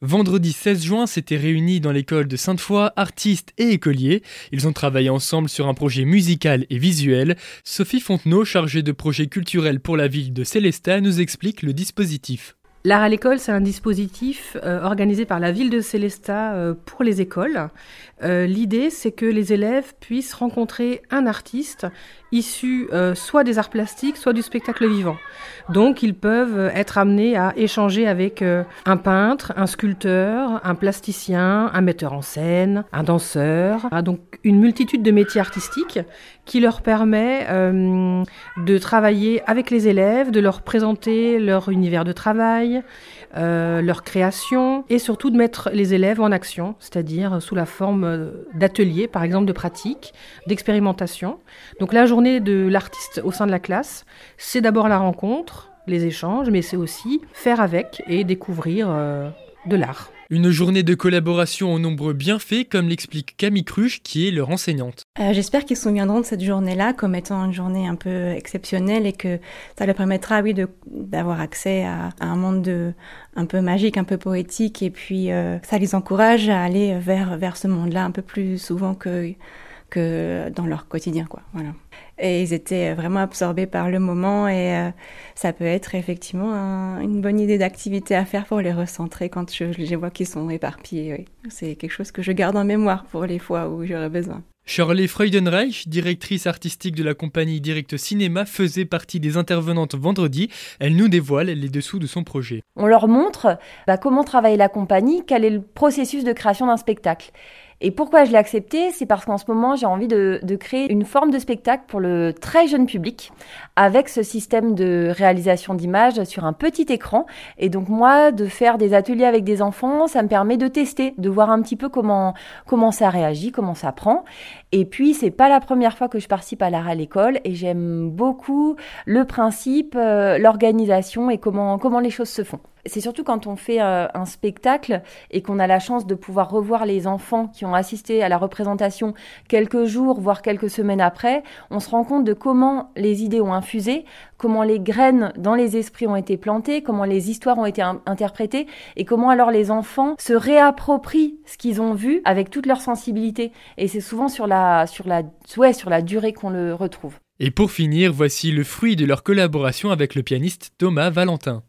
Vendredi 16 juin s'étaient réunis dans l'école de Sainte-Foy artistes et écoliers. Ils ont travaillé ensemble sur un projet musical et visuel. Sophie Fontenot, chargée de projets culturels pour la ville de Célestat, nous explique le dispositif. L'art à l'école, c'est un dispositif euh, organisé par la ville de Célestat euh, pour les écoles. Euh, l'idée, c'est que les élèves puissent rencontrer un artiste issu soit des arts plastiques, soit du spectacle vivant. Donc, ils peuvent être amenés à échanger avec un peintre, un sculpteur, un plasticien, un metteur en scène, un danseur. Ah, donc, une multitude de métiers artistiques qui leur permet de travailler avec les élèves, de leur présenter leur univers de travail, euh, leur création et surtout de mettre les élèves en action, c'est-à-dire sous la forme d'ateliers, par exemple de pratiques, d'expérimentation. Donc la journée de l'artiste au sein de la classe, c'est d'abord la rencontre, les échanges, mais c'est aussi faire avec et découvrir euh, de l'art. Une journée de collaboration aux nombreux bienfaits, comme l'explique Camille Cruche, qui est leur enseignante. Euh, j'espère qu'ils se souviendront de cette journée-là comme étant une journée un peu exceptionnelle et que ça leur permettra, oui, d'avoir accès à, un monde de, un peu magique, un peu poétique, et puis euh, ça les encourage à aller vers, vers ce monde-là un peu plus souvent que que dans leur quotidien, quoi. Voilà. Et ils étaient vraiment absorbés par le moment et euh, ça peut être effectivement une bonne idée d'activité à faire pour les recentrer quand je, les vois qu'ils sont éparpillés. C'est quelque chose que je garde en mémoire pour les fois où j'aurai besoin. Shirley Freudenreich, directrice artistique de la compagnie Direct Cinéma, faisait partie des intervenantes vendredi. Elle nous dévoile les dessous de son projet. On leur montre bah, comment travaille la compagnie, quel est le processus de création d'un spectacle. Et pourquoi je l'ai accepté C'est parce qu'en ce moment, j'ai envie de, de, créer une forme de spectacle pour le très jeune public avec ce système de réalisation d'images sur un petit écran. Et donc moi, de faire des ateliers avec des enfants, ça me permet de tester, de voir un petit peu comment, comment ça réagit, comment ça prend. Et puis, c'est pas la première fois que je participe à l'art à l'école et j'aime beaucoup le principe, euh, l'organisation et comment, comment les choses se font c'est surtout quand on fait euh, un spectacle et qu'on a la chance de pouvoir revoir les enfants qui ont assisté à la représentation quelques jours, voire quelques semaines après, on se rend compte de comment les idées ont infusé, comment les graines dans les esprits ont été plantées, comment les histoires ont été interprétées et comment alors les enfants se réapproprient ce qu'ils ont vu avec toute leur sensibilité. Et c'est souvent sur la, sur la, ouais, sur la durée qu'on le retrouve. Et pour finir, voici le fruit de leur collaboration avec le pianiste Thomas Valentin.